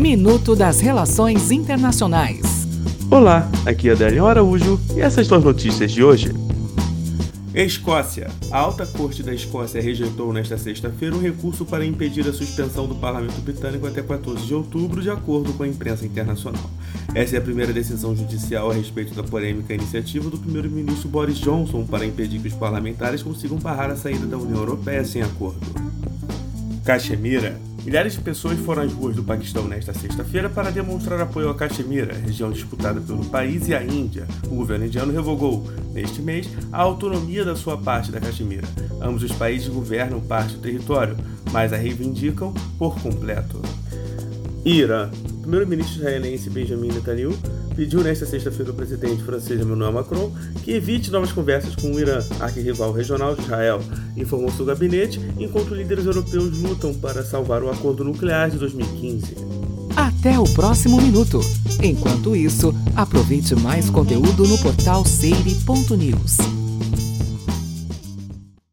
Minuto das Relações Internacionais. Olá, aqui é Adélio Araújo e essas são as notícias de hoje. Escócia. A alta corte da Escócia rejeitou nesta sexta-feira um recurso para impedir a suspensão do parlamento britânico até 14 de outubro, de acordo com a imprensa internacional. Essa é a primeira decisão judicial a respeito da polêmica iniciativa do primeiro-ministro Boris Johnson para impedir que os parlamentares consigam barrar a saída da União Europeia sem acordo. Caxemira. Milhares de pessoas foram às ruas do Paquistão nesta sexta-feira para demonstrar apoio a Caxemira, região disputada pelo país e a Índia. O governo indiano revogou, neste mês, a autonomia da sua parte da Caxemira. Ambos os países governam parte do território, mas a reivindicam por completo. Irã. Primeiro-ministro israelense Benjamin Netanyahu pediu nesta sexta-feira ao presidente francês Emmanuel Macron que evite novas conversas com o Irã, arquirrival regional de Israel, informou seu gabinete, enquanto líderes europeus lutam para salvar o acordo nuclear de 2015. Até o próximo minuto. Enquanto isso, aproveite mais conteúdo no portal seire.news.